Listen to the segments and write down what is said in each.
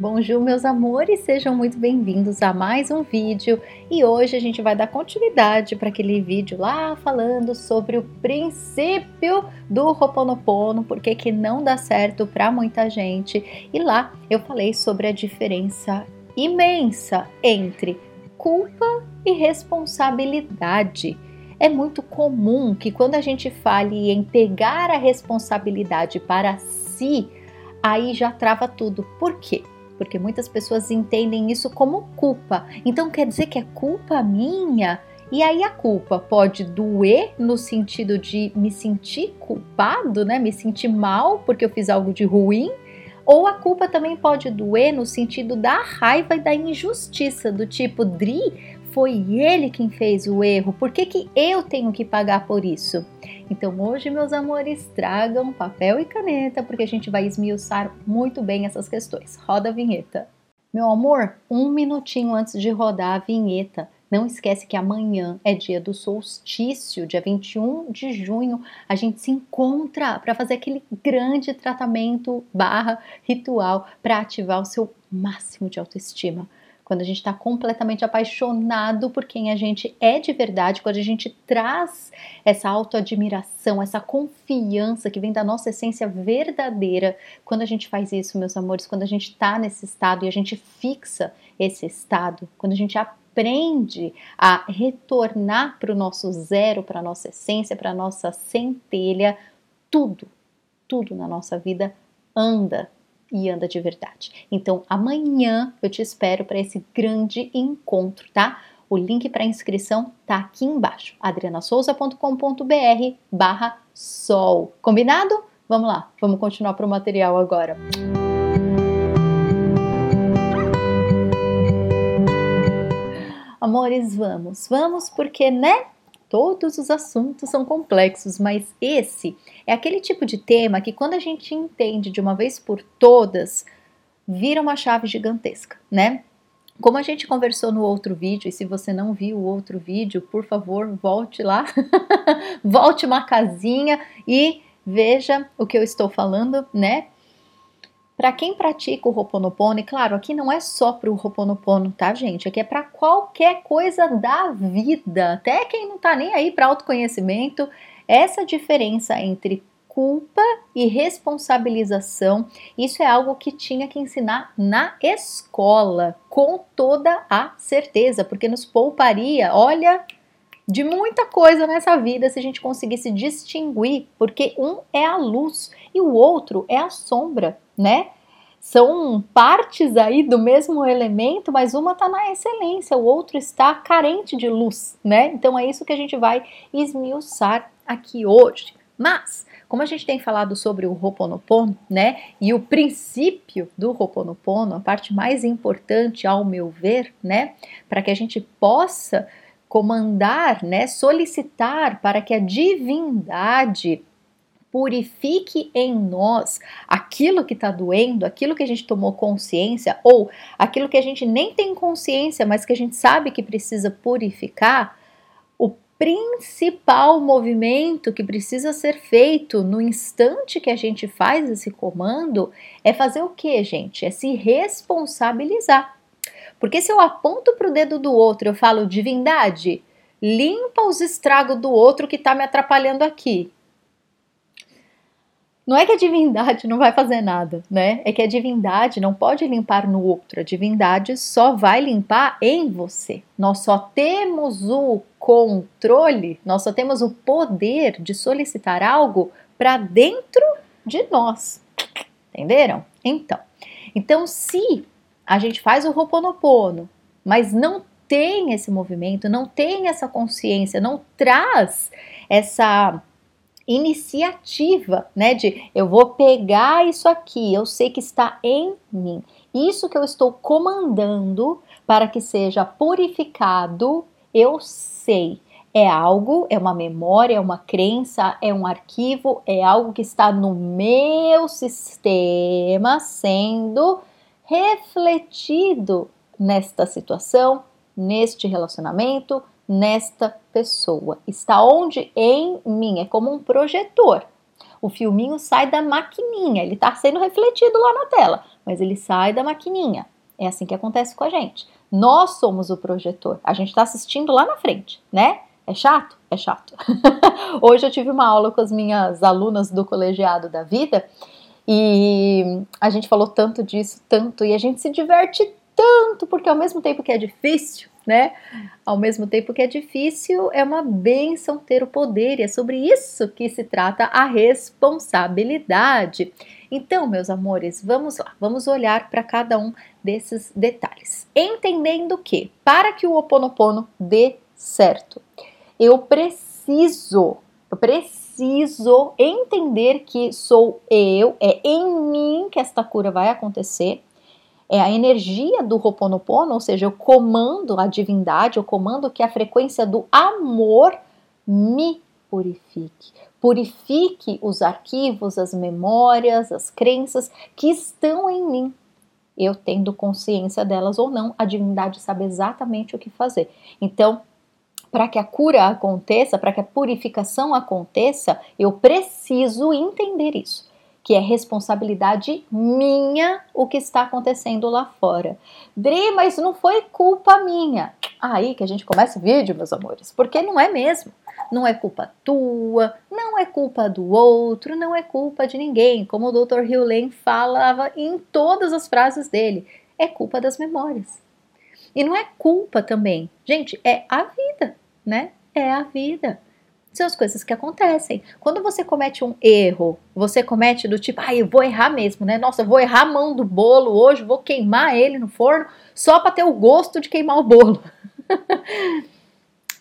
Bonjour, meus amores, sejam muito bem-vindos a mais um vídeo e hoje a gente vai dar continuidade para aquele vídeo lá falando sobre o princípio do Ho'oponopono, porque que não dá certo para muita gente. E lá eu falei sobre a diferença imensa entre culpa e responsabilidade. É muito comum que quando a gente fale em pegar a responsabilidade para si, aí já trava tudo. Por quê? Porque muitas pessoas entendem isso como culpa. Então quer dizer que é culpa minha? E aí a culpa pode doer no sentido de me sentir culpado, né? Me sentir mal porque eu fiz algo de ruim, ou a culpa também pode doer no sentido da raiva e da injustiça, do tipo, Dri, foi ele quem fez o erro, por que, que eu tenho que pagar por isso? Então hoje, meus amores, tragam papel e caneta, porque a gente vai esmiuçar muito bem essas questões. Roda a vinheta. Meu amor, um minutinho antes de rodar a vinheta, não esquece que amanhã é dia do solstício, dia 21 de junho. A gente se encontra para fazer aquele grande tratamento barra ritual para ativar o seu máximo de autoestima quando a gente está completamente apaixonado por quem a gente é de verdade, quando a gente traz essa autoadmiração, essa confiança que vem da nossa essência verdadeira, quando a gente faz isso, meus amores, quando a gente está nesse estado e a gente fixa esse estado, quando a gente aprende a retornar para o nosso zero, para a nossa essência, para a nossa centelha, tudo, tudo na nossa vida anda e anda de verdade. Então, amanhã eu te espero para esse grande encontro, tá? O link para inscrição tá aqui embaixo, adrianasouza.com.br barra sol. Combinado? Vamos lá, vamos continuar para o material agora. Amores, vamos, vamos porque, né? Todos os assuntos são complexos, mas esse é aquele tipo de tema que, quando a gente entende de uma vez por todas, vira uma chave gigantesca, né? Como a gente conversou no outro vídeo, e se você não viu o outro vídeo, por favor, volte lá, volte uma casinha e veja o que eu estou falando, né? Para quem pratica o Ho'oponopono, e claro, aqui não é só para o Ho'oponopono, tá, gente? Aqui é para qualquer coisa da vida, até quem não tá nem aí para autoconhecimento, essa diferença entre culpa e responsabilização, isso é algo que tinha que ensinar na escola, com toda a certeza, porque nos pouparia, olha, de muita coisa nessa vida se a gente conseguisse distinguir, porque um é a luz e o outro é a sombra né? São partes aí do mesmo elemento, mas uma está na excelência, o outro está carente de luz, né? Então é isso que a gente vai esmiuçar aqui hoje. Mas, como a gente tem falado sobre o Ho'oponopono, né? E o princípio do Ho'oponopono, a parte mais importante, ao meu ver, né? Para que a gente possa comandar, né? Solicitar para que a divindade purifique em nós aquilo que está doendo, aquilo que a gente tomou consciência, ou aquilo que a gente nem tem consciência, mas que a gente sabe que precisa purificar, o principal movimento que precisa ser feito no instante que a gente faz esse comando é fazer o que, gente? É se responsabilizar. Porque se eu aponto para o dedo do outro, eu falo, divindade, limpa os estragos do outro que está me atrapalhando aqui. Não é que a divindade não vai fazer nada, né? É que a divindade não pode limpar no outro, a divindade só vai limpar em você. Nós só temos o controle, nós só temos o poder de solicitar algo para dentro de nós. Entenderam? Então, então se a gente faz o Ho'oponopono, mas não tem esse movimento, não tem essa consciência, não traz essa iniciativa, né? De eu vou pegar isso aqui, eu sei que está em mim. Isso que eu estou comandando para que seja purificado, eu sei. É algo, é uma memória, é uma crença, é um arquivo, é algo que está no meu sistema sendo refletido nesta situação, neste relacionamento, nesta pessoa. Está onde? Em mim. É como um projetor. O filminho sai da maquininha, ele está sendo refletido lá na tela, mas ele sai da maquininha. É assim que acontece com a gente. Nós somos o projetor. A gente está assistindo lá na frente, né? É chato? É chato. Hoje eu tive uma aula com as minhas alunas do colegiado da vida e a gente falou tanto disso, tanto, e a gente se diverte tanto, porque ao mesmo tempo que é difícil, né? Ao mesmo tempo que é difícil, é uma benção ter o poder, e é sobre isso que se trata a responsabilidade. Então, meus amores, vamos lá, vamos olhar para cada um desses detalhes. Entendendo que, para que o Ho oponopono dê certo, eu preciso, eu preciso entender que sou eu, é em mim que esta cura vai acontecer. É a energia do Ho'oponopono, ou seja, eu comando a divindade, eu comando que a frequência do amor me purifique. Purifique os arquivos, as memórias, as crenças que estão em mim. Eu tendo consciência delas ou não, a divindade sabe exatamente o que fazer. Então, para que a cura aconteça, para que a purificação aconteça, eu preciso entender isso, que é responsabilidade minha o que está acontecendo lá fora. Dri, mas não foi culpa minha. Aí que a gente começa o vídeo, meus amores, porque não é mesmo. Não é culpa tua, não é culpa do outro, não é culpa de ninguém. Como o Dr. Hugh falava em todas as frases dele, é culpa das memórias. E não é culpa também. Gente, é a vida né? É a vida. São as coisas que acontecem. Quando você comete um erro, você comete do tipo, ah, eu vou errar mesmo, né? Nossa, eu vou errar a mão do bolo hoje, vou queimar ele no forno só para ter o gosto de queimar o bolo.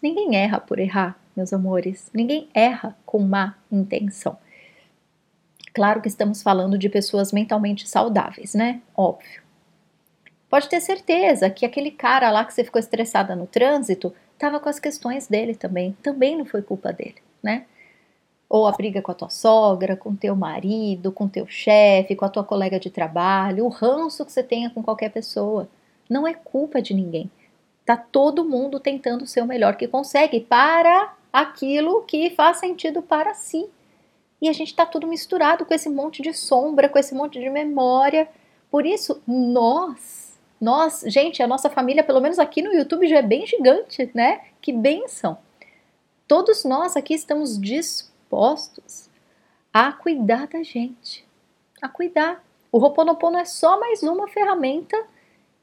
Ninguém erra por errar, meus amores. Ninguém erra com má intenção. Claro que estamos falando de pessoas mentalmente saudáveis, né? Óbvio. Pode ter certeza que aquele cara lá que você ficou estressada no trânsito estava com as questões dele também. Também não foi culpa dele, né? Ou a briga com a tua sogra, com teu marido, com teu chefe, com a tua colega de trabalho, o ranço que você tenha com qualquer pessoa. Não é culpa de ninguém. Tá todo mundo tentando ser o melhor que consegue para aquilo que faz sentido para si. E a gente tá tudo misturado com esse monte de sombra, com esse monte de memória. Por isso, nós nós, gente, a nossa família, pelo menos aqui no YouTube, já é bem gigante, né? Que benção! Todos nós aqui estamos dispostos a cuidar da gente, a cuidar. O Roponopono é só mais uma ferramenta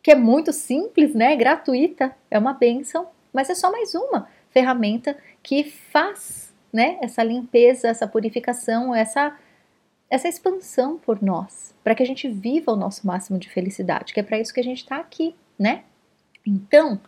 que é muito simples, né? Gratuita, é uma benção, mas é só mais uma ferramenta que faz, né? Essa limpeza, essa purificação, essa essa expansão por nós, para que a gente viva o nosso máximo de felicidade, que é para isso que a gente está aqui, né? Então,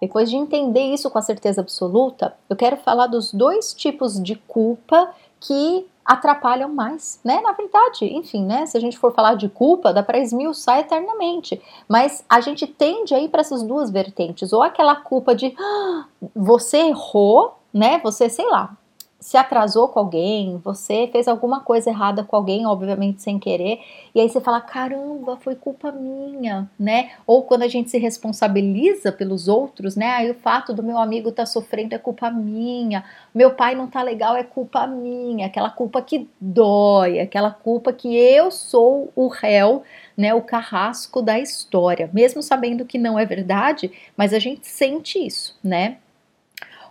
depois de entender isso com a certeza absoluta, eu quero falar dos dois tipos de culpa que atrapalham mais, né? Na verdade, enfim, né? Se a gente for falar de culpa, dá para esmiuçar eternamente, mas a gente tende a ir para essas duas vertentes, ou aquela culpa de ah, você errou, né? Você, sei lá, se atrasou com alguém, você fez alguma coisa errada com alguém, obviamente sem querer, e aí você fala: caramba, foi culpa minha, né? Ou quando a gente se responsabiliza pelos outros, né? Aí o fato do meu amigo tá sofrendo é culpa minha, meu pai não tá legal é culpa minha, aquela culpa que dói, aquela culpa que eu sou o réu, né? O carrasco da história, mesmo sabendo que não é verdade, mas a gente sente isso, né?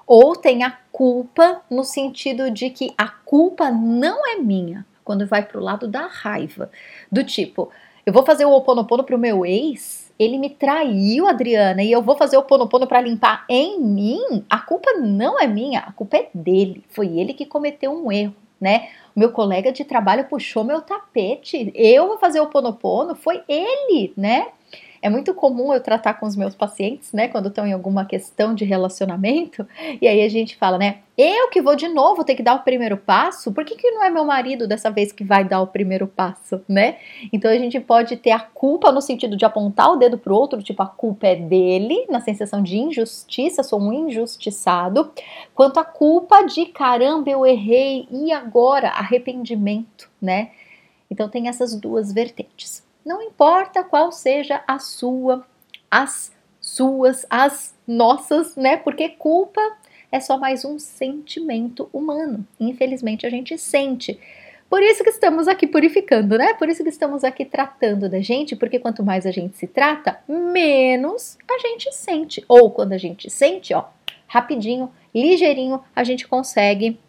Ou tem a culpa no sentido de que a culpa não é minha, quando vai para o lado da raiva, do tipo, eu vou fazer o oponopono pro meu ex, ele me traiu, Adriana, e eu vou fazer o oponopono para limpar em mim, a culpa não é minha, a culpa é dele, foi ele que cometeu um erro, né? O meu colega de trabalho puxou meu tapete, eu vou fazer o oponopono, foi ele, né? É muito comum eu tratar com os meus pacientes, né, quando estão em alguma questão de relacionamento, e aí a gente fala, né, eu que vou de novo ter que dar o primeiro passo, por que, que não é meu marido dessa vez que vai dar o primeiro passo, né? Então a gente pode ter a culpa no sentido de apontar o dedo pro outro, tipo, a culpa é dele, na sensação de injustiça, sou um injustiçado, quanto a culpa de caramba, eu errei, e agora? Arrependimento, né? Então tem essas duas vertentes. Não importa qual seja a sua, as suas, as nossas, né? Porque culpa é só mais um sentimento humano. Infelizmente a gente sente. Por isso que estamos aqui purificando, né? Por isso que estamos aqui tratando da gente, porque quanto mais a gente se trata, menos a gente sente. Ou quando a gente sente, ó, rapidinho, ligeirinho, a gente consegue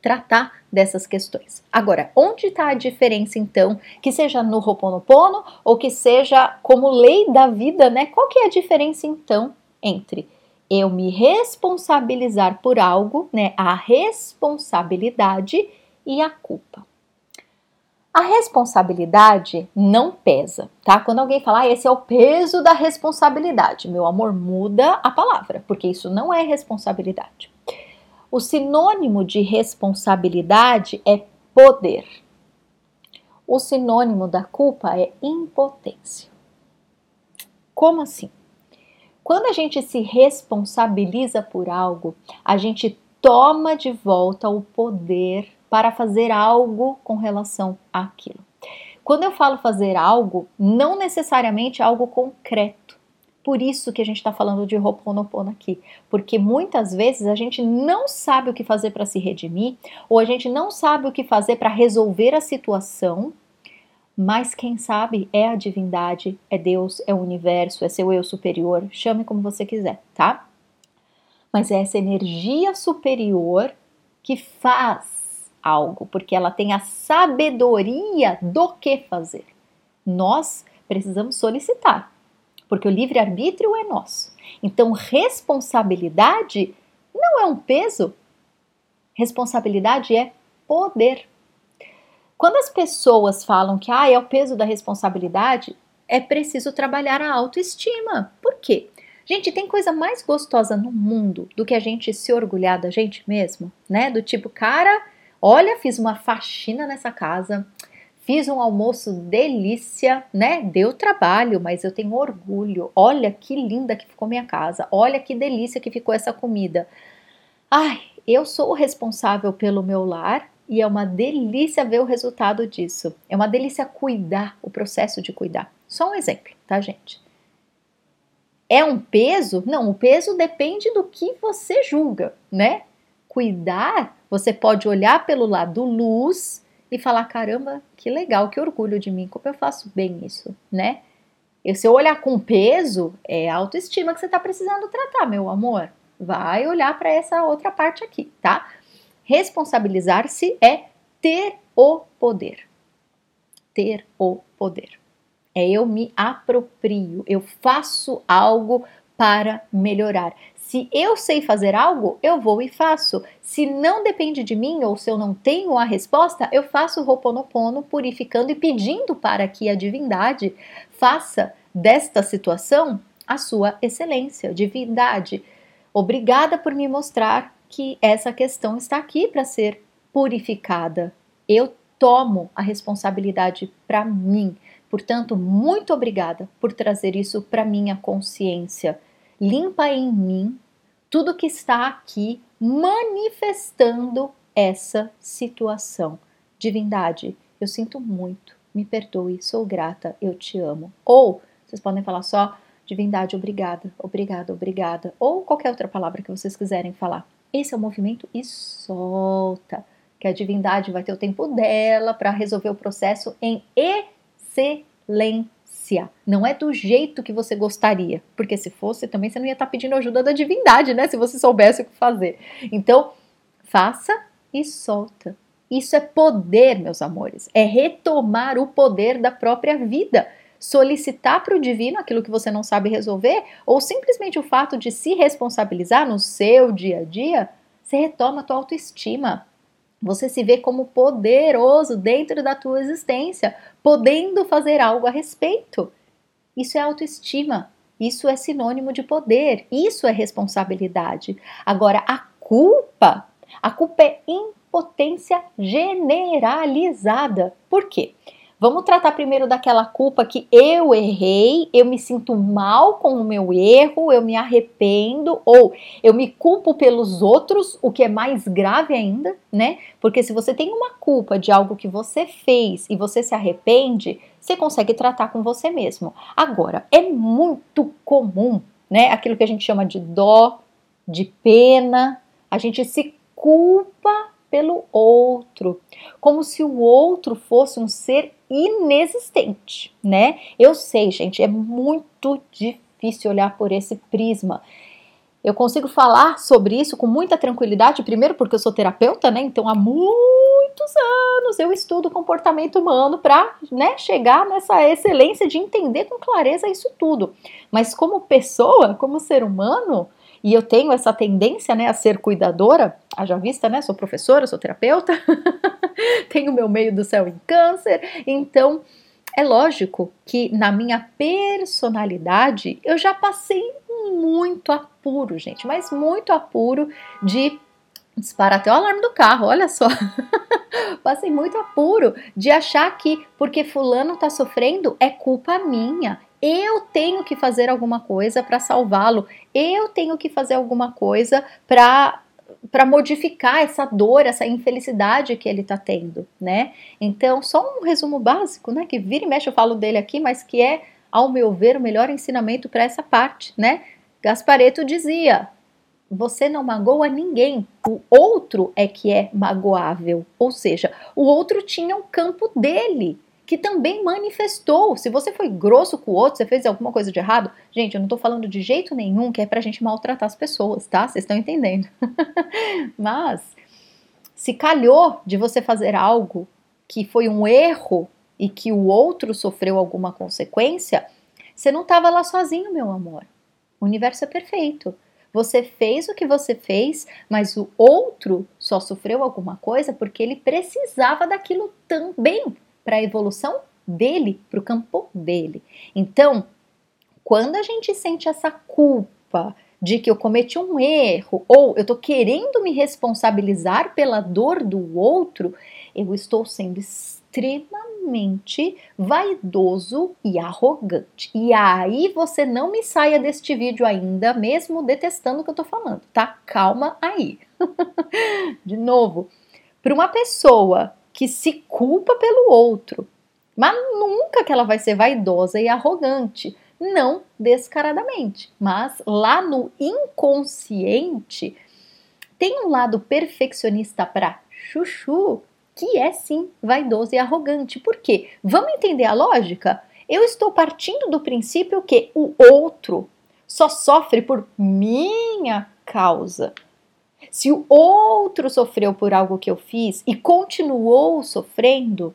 tratar dessas questões. Agora, onde está a diferença então, que seja no Ho'oponopono ou que seja como lei da vida, né? Qual que é a diferença então entre eu me responsabilizar por algo, né, a responsabilidade e a culpa? A responsabilidade não pesa, tá? Quando alguém fala, ah, esse é o peso da responsabilidade, meu amor, muda a palavra, porque isso não é responsabilidade. O sinônimo de responsabilidade é poder. O sinônimo da culpa é impotência. Como assim? Quando a gente se responsabiliza por algo, a gente toma de volta o poder para fazer algo com relação àquilo. Quando eu falo fazer algo, não necessariamente algo concreto. Por isso que a gente está falando de Ho'oponopono aqui, porque muitas vezes a gente não sabe o que fazer para se redimir, ou a gente não sabe o que fazer para resolver a situação, mas quem sabe é a divindade, é Deus, é o universo, é seu eu superior, chame como você quiser, tá? Mas é essa energia superior que faz algo, porque ela tem a sabedoria do que fazer. Nós precisamos solicitar, porque o livre-arbítrio é nosso. Então, responsabilidade não é um peso, responsabilidade é poder. Quando as pessoas falam que ah, é o peso da responsabilidade, é preciso trabalhar a autoestima. Por quê? Gente, tem coisa mais gostosa no mundo do que a gente se orgulhar da gente mesmo, né? Do tipo, cara, Olha, fiz uma faxina nessa casa, fiz um almoço delícia, né? Deu trabalho, mas eu tenho orgulho. Olha que linda que ficou minha casa. Olha que delícia que ficou essa comida. Ai, eu sou o responsável pelo meu lar e é uma delícia ver o resultado disso. É uma delícia cuidar, o processo de cuidar. Só um exemplo, tá, gente? É um peso? Não, o peso depende do que você julga, né? Cuidar você pode olhar pelo lado luz e falar: caramba, que legal, que orgulho de mim, como eu faço bem isso, né? E se eu olhar com peso, é autoestima que você está precisando tratar, meu amor. Vai olhar para essa outra parte aqui, tá? Responsabilizar-se é ter o poder. Ter o poder. É eu me aproprio, eu faço algo para melhorar. Se eu sei fazer algo, eu vou e faço. Se não depende de mim ou se eu não tenho a resposta, eu faço o Ho'oponopono purificando e pedindo para que a divindade faça desta situação a sua excelência, divindade. Obrigada por me mostrar que essa questão está aqui para ser purificada. Eu tomo a responsabilidade para mim. Portanto, muito obrigada por trazer isso para minha consciência limpa em mim tudo que está aqui manifestando essa situação. Divindade, eu sinto muito, me perdoe, sou grata, eu te amo. Ou vocês podem falar só divindade, obrigada, obrigada, obrigada, ou qualquer outra palavra que vocês quiserem falar. Esse é o movimento e solta, que a divindade vai ter o tempo dela para resolver o processo em excelência não é do jeito que você gostaria, porque se fosse também você não ia estar tá pedindo ajuda da divindade, né? Se você soubesse o que fazer. Então, faça e solta. Isso é poder, meus amores, é retomar o poder da própria vida. Solicitar para o divino aquilo que você não sabe resolver, ou simplesmente o fato de se responsabilizar no seu dia a dia, você retoma a tua autoestima, você se vê como poderoso dentro da tua existência, podendo fazer algo a respeito. Isso é autoestima, isso é sinônimo de poder, isso é responsabilidade. Agora, a culpa, a culpa é impotência generalizada. Por quê? Vamos tratar primeiro daquela culpa que eu errei, eu me sinto mal com o meu erro, eu me arrependo ou eu me culpo pelos outros, o que é mais grave ainda, né? Porque se você tem uma culpa de algo que você fez e você se arrepende, você consegue tratar com você mesmo. Agora, é muito comum, né? Aquilo que a gente chama de dó, de pena, a gente se culpa pelo outro, como se o outro fosse um ser inexistente, né? Eu sei, gente, é muito difícil olhar por esse prisma. Eu consigo falar sobre isso com muita tranquilidade, primeiro porque eu sou terapeuta, né? Então há muitos anos eu estudo comportamento humano para né, chegar nessa excelência de entender com clareza isso tudo. Mas como pessoa, como ser humano, e eu tenho essa tendência né, a ser cuidadora, haja vista, né? Sou professora, sou terapeuta, tenho meu meio do céu em câncer, então é lógico que na minha personalidade eu já passei muito apuro, gente, mas muito apuro de disparar até o alarme do carro, olha só. Passei muito apuro de achar que porque fulano tá sofrendo é culpa minha. Eu tenho que fazer alguma coisa para salvá-lo. Eu tenho que fazer alguma coisa para para modificar essa dor, essa infelicidade que ele está tendo, né? Então, só um resumo básico, né? Que vira e mexe eu falo dele aqui, mas que é, ao meu ver, o melhor ensinamento para essa parte, né? Gaspareto dizia: você não magoa ninguém, o outro é que é magoável, ou seja, o outro tinha um campo dele que também manifestou. Se você foi grosso com o outro, você fez alguma coisa de errado, gente, eu não tô falando de jeito nenhum que é pra gente maltratar as pessoas, tá? Vocês estão entendendo. Mas se calhou de você fazer algo que foi um erro e que o outro sofreu alguma consequência, você não estava lá sozinho, meu amor. O universo é perfeito. Você fez o que você fez, mas o outro só sofreu alguma coisa porque ele precisava daquilo também para a evolução dele, para o campo dele. Então, quando a gente sente essa culpa de que eu cometi um erro ou eu estou querendo me responsabilizar pela dor do outro, eu estou sendo extremamente vaidoso e arrogante. E aí você não me saia deste vídeo ainda, mesmo detestando o que eu estou falando, tá? Calma aí. De novo, para uma pessoa que se culpa pelo outro. Mas nunca que ela vai ser vaidosa e arrogante. Não descaradamente, mas lá no inconsciente tem um lado perfeccionista para chuchu que é sim vaidoso e arrogante. Por quê? Vamos entender a lógica? Eu estou partindo do princípio que o outro só sofre por minha causa. Se o outro sofreu por algo que eu fiz e continuou sofrendo,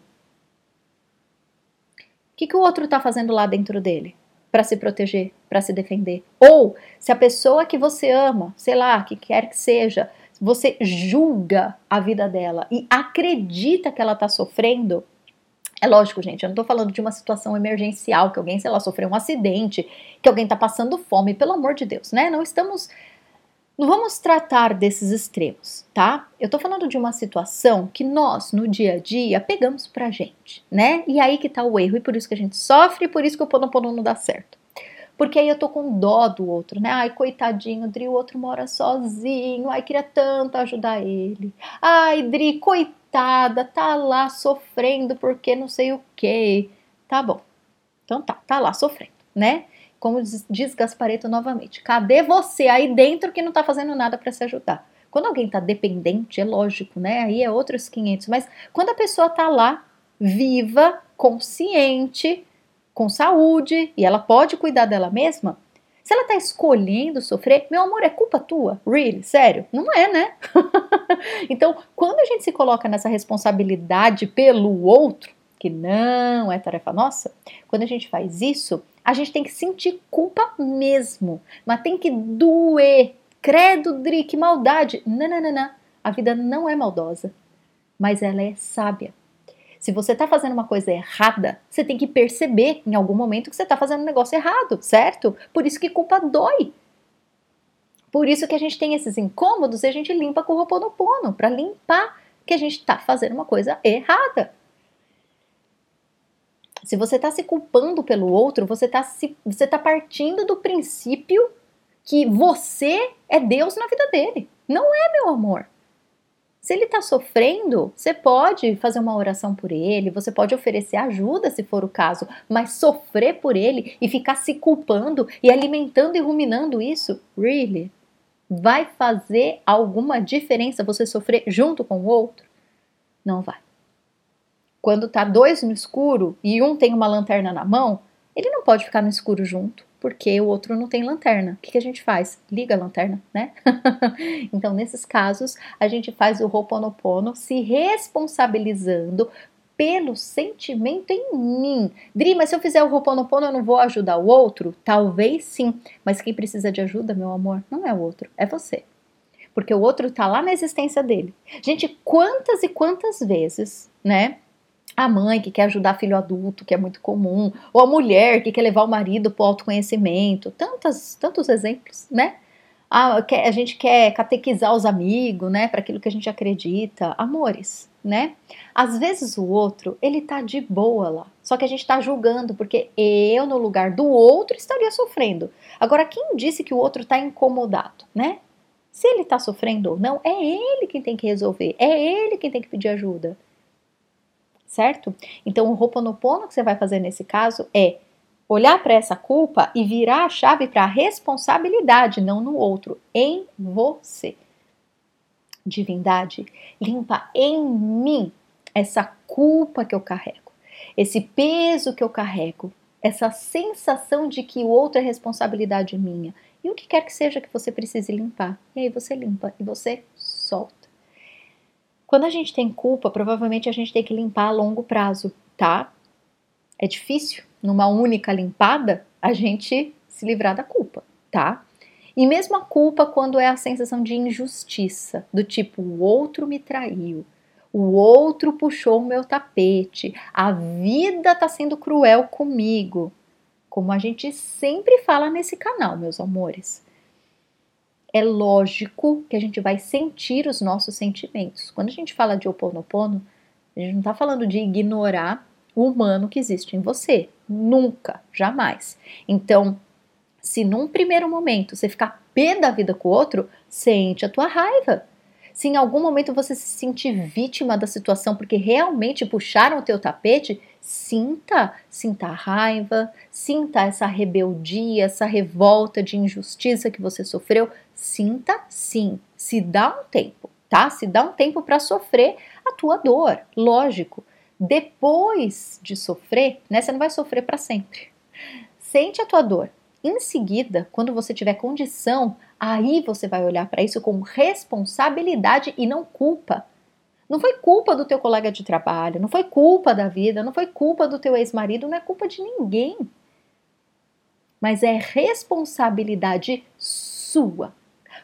o que, que o outro está fazendo lá dentro dele? Para se proteger, para se defender. Ou se a pessoa que você ama, sei lá, que quer que seja, você julga a vida dela e acredita que ela está sofrendo, é lógico, gente, eu não tô falando de uma situação emergencial, que alguém, sei lá, sofreu um acidente, que alguém tá passando fome, pelo amor de Deus, né? Não estamos não vamos tratar desses extremos, tá? Eu tô falando de uma situação que nós, no dia a dia, pegamos pra gente, né? E aí que tá o erro, e por isso que a gente sofre, e por isso que o Ponopono não dá certo. Porque aí eu tô com dó do outro, né? Ai, coitadinho, Dri, o outro mora sozinho. Ai, queria tanto ajudar ele. Ai, Dri, coitada, tá lá sofrendo porque não sei o que. Tá bom. Então tá, tá lá sofrendo, né? Como diz Gaspareto novamente, cadê você aí dentro que não está fazendo nada para se ajudar? Quando alguém está dependente, é lógico, né? Aí é outros 500. Mas quando a pessoa está lá, viva, consciente, com saúde, e ela pode cuidar dela mesma, se ela está escolhendo sofrer, meu amor, é culpa tua? Really? Sério? Não é, né? então, quando a gente se coloca nessa responsabilidade pelo outro, que não é tarefa nossa, quando a gente faz isso, a gente tem que sentir culpa mesmo, mas tem que doer. Credo, Dri, que maldade. Não, não, não, não. A vida não é maldosa, mas ela é sábia. Se você está fazendo uma coisa errada, você tem que perceber em algum momento que você está fazendo um negócio errado, certo? Por isso que culpa dói. Por isso que a gente tem esses incômodos e a gente limpa com o Roponopono, para limpar que a gente está fazendo uma coisa errada. Se você está se culpando pelo outro, você está você tá partindo do princípio que você é Deus na vida dele. Não é, meu amor. Se ele está sofrendo, você pode fazer uma oração por ele, você pode oferecer ajuda se for o caso, mas sofrer por ele e ficar se culpando e alimentando e ruminando isso, really? Vai fazer alguma diferença você sofrer junto com o outro? Não vai. Quando tá dois no escuro e um tem uma lanterna na mão, ele não pode ficar no escuro junto, porque o outro não tem lanterna. O que, que a gente faz? Liga a lanterna, né? então, nesses casos, a gente faz o Ho'oponopono se responsabilizando pelo sentimento em mim. Dri, mas se eu fizer o Ho'oponopono eu não vou ajudar o outro? Talvez sim, mas quem precisa de ajuda, meu amor, não é o outro, é você. Porque o outro tá lá na existência dele. Gente, quantas e quantas vezes, né? A mãe que quer ajudar filho adulto, que é muito comum, ou a mulher que quer levar o marido para o autoconhecimento, tantos, tantos exemplos, né? A, a gente quer catequizar os amigos, né, para aquilo que a gente acredita, amores, né? Às vezes o outro, ele tá de boa lá, só que a gente tá julgando, porque eu, no lugar do outro, estaria sofrendo. Agora, quem disse que o outro tá incomodado, né? Se ele tá sofrendo ou não, é ele quem tem que resolver, é ele quem tem que pedir ajuda. Certo? Então, o Ho'oponopono que você vai fazer nesse caso é olhar para essa culpa e virar a chave para a responsabilidade, não no outro, em você divindade, limpa em mim essa culpa que eu carrego, esse peso que eu carrego, essa sensação de que o outro é responsabilidade minha. E o que quer que seja que você precise limpar. E aí você limpa e você solta. Quando a gente tem culpa, provavelmente a gente tem que limpar a longo prazo, tá? É difícil, numa única limpada, a gente se livrar da culpa, tá? E mesmo a culpa quando é a sensação de injustiça, do tipo o outro me traiu, o outro puxou o meu tapete, a vida tá sendo cruel comigo. Como a gente sempre fala nesse canal, meus amores. É lógico que a gente vai sentir os nossos sentimentos. Quando a gente fala de oponopono, a gente não está falando de ignorar o humano que existe em você. Nunca, jamais. Então, se num primeiro momento você ficar pé da vida com o outro, sente a tua raiva. Se em algum momento você se sentir vítima da situação porque realmente puxaram o teu tapete, sinta, sinta a raiva, sinta essa rebeldia, essa revolta de injustiça que você sofreu, sinta sim, se dá um tempo, tá? Se dá um tempo para sofrer a tua dor, lógico. Depois de sofrer, né, você não vai sofrer para sempre. Sente a tua dor, em seguida, quando você tiver condição, aí você vai olhar para isso com responsabilidade e não culpa. Não foi culpa do teu colega de trabalho, não foi culpa da vida, não foi culpa do teu ex-marido, não é culpa de ninguém. Mas é responsabilidade sua,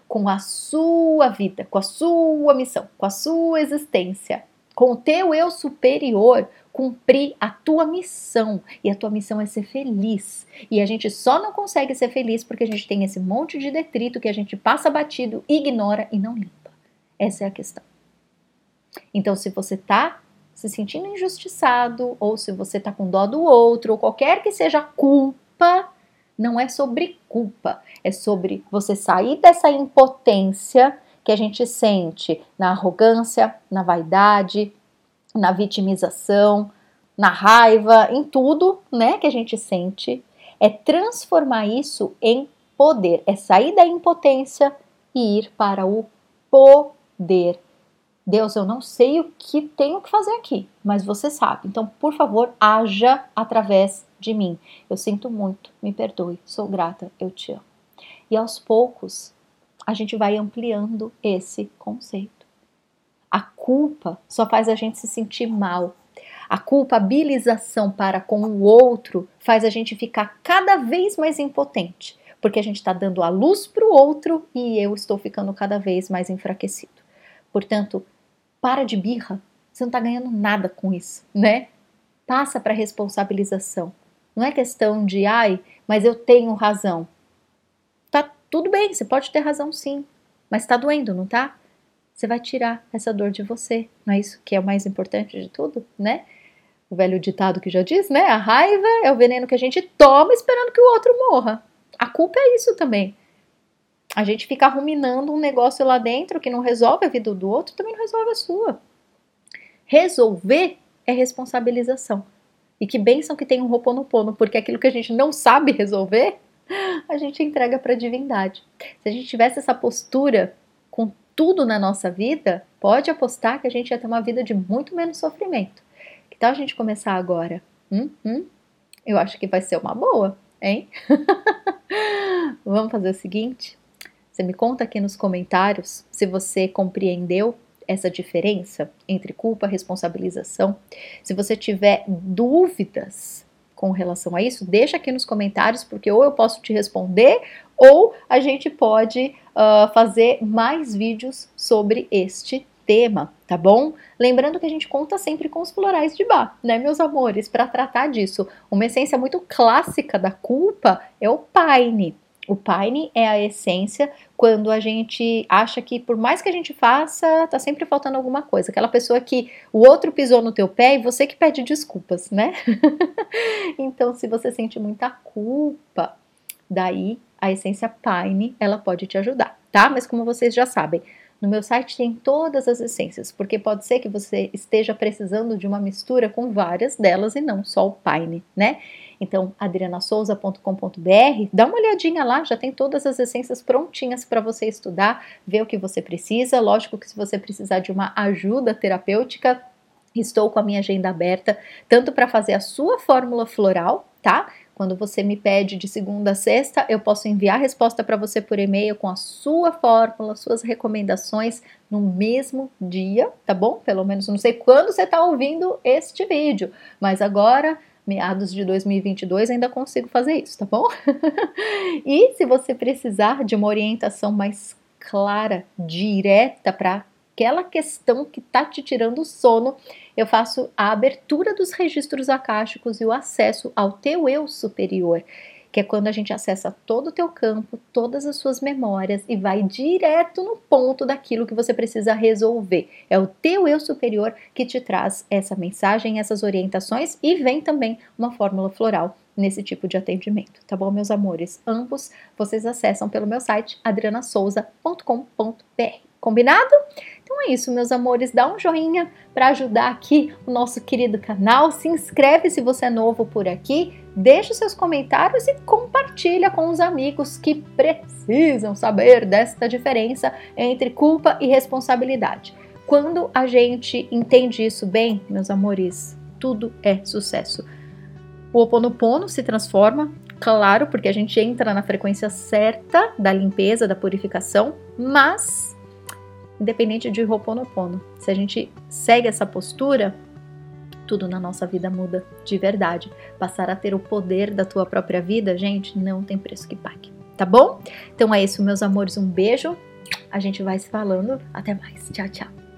com a sua vida, com a sua missão, com a sua existência, com o teu eu superior, cumprir a tua missão. E a tua missão é ser feliz. E a gente só não consegue ser feliz porque a gente tem esse monte de detrito que a gente passa batido, ignora e não limpa. Essa é a questão. Então, se você tá se sentindo injustiçado, ou se você tá com dó do outro, ou qualquer que seja a culpa, não é sobre culpa, é sobre você sair dessa impotência que a gente sente na arrogância, na vaidade, na vitimização, na raiva, em tudo, né, que a gente sente, é transformar isso em poder, é sair da impotência e ir para o poder. Deus, eu não sei o que tenho que fazer aqui, mas você sabe. Então, por favor, haja através de mim. Eu sinto muito, me perdoe, sou grata, eu te amo. E aos poucos, a gente vai ampliando esse conceito. A culpa só faz a gente se sentir mal. A culpabilização para com o outro faz a gente ficar cada vez mais impotente, porque a gente está dando a luz para o outro e eu estou ficando cada vez mais enfraquecido. Portanto, para de birra, você não está ganhando nada com isso, né? Passa para responsabilização. Não é questão de, ai, mas eu tenho razão. Tá tudo bem, você pode ter razão sim, mas está doendo, não tá? Você vai tirar essa dor de você. Não é isso que é o mais importante de tudo, né? O velho ditado que já diz, né? A raiva é o veneno que a gente toma esperando que o outro morra. A culpa é isso também. A gente ficar ruminando um negócio lá dentro que não resolve a vida do outro, também não resolve a sua. Resolver é responsabilização. E que bênção que tem um roponopono, porque aquilo que a gente não sabe resolver, a gente entrega para a divindade. Se a gente tivesse essa postura com tudo na nossa vida, pode apostar que a gente ia ter uma vida de muito menos sofrimento. Que tal a gente começar agora? Hum, hum? Eu acho que vai ser uma boa, hein? Vamos fazer o seguinte? Você me conta aqui nos comentários se você compreendeu essa diferença entre culpa e responsabilização. Se você tiver dúvidas com relação a isso, deixa aqui nos comentários, porque ou eu posso te responder, ou a gente pode uh, fazer mais vídeos sobre este tema, tá bom? Lembrando que a gente conta sempre com os florais de bar, né, meus amores, para tratar disso. Uma essência muito clássica da culpa é o paine. O Pine é a essência quando a gente acha que por mais que a gente faça, tá sempre faltando alguma coisa. Aquela pessoa que o outro pisou no teu pé e você que pede desculpas, né? então, se você sente muita culpa, daí a essência Pine, ela pode te ajudar, tá? Mas como vocês já sabem, no meu site tem todas as essências, porque pode ser que você esteja precisando de uma mistura com várias delas e não só o Pine, né? Então, adrianasouza.com.br, dá uma olhadinha lá, já tem todas as essências prontinhas para você estudar, ver o que você precisa. Lógico que se você precisar de uma ajuda terapêutica, estou com a minha agenda aberta, tanto para fazer a sua fórmula floral, tá? Quando você me pede de segunda a sexta, eu posso enviar a resposta para você por e-mail com a sua fórmula, suas recomendações no mesmo dia, tá bom? Pelo menos não sei quando você está ouvindo este vídeo, mas agora meados de 2022 ainda consigo fazer isso, tá bom? e se você precisar de uma orientação mais clara, direta para aquela questão que tá te tirando o sono, eu faço a abertura dos registros acásticos e o acesso ao teu eu superior que é quando a gente acessa todo o teu campo, todas as suas memórias e vai direto no ponto daquilo que você precisa resolver. É o teu eu superior que te traz essa mensagem, essas orientações e vem também uma fórmula floral nesse tipo de atendimento, tá bom, meus amores? Ambos vocês acessam pelo meu site adrianasouza.com.br. Combinado? Então é isso, meus amores. Dá um joinha para ajudar aqui o nosso querido canal. Se inscreve se você é novo por aqui. Deixe seus comentários e compartilha com os amigos que precisam saber desta diferença entre culpa e responsabilidade. Quando a gente entende isso bem, meus amores, tudo é sucesso. O Oponopono se transforma, claro, porque a gente entra na frequência certa da limpeza, da purificação, mas independente de Ho'oponopono. Se a gente segue essa postura, tudo na nossa vida muda de verdade. Passar a ter o poder da tua própria vida, gente, não tem preço que pague. Tá bom? Então é isso, meus amores. Um beijo. A gente vai se falando. Até mais. Tchau, tchau.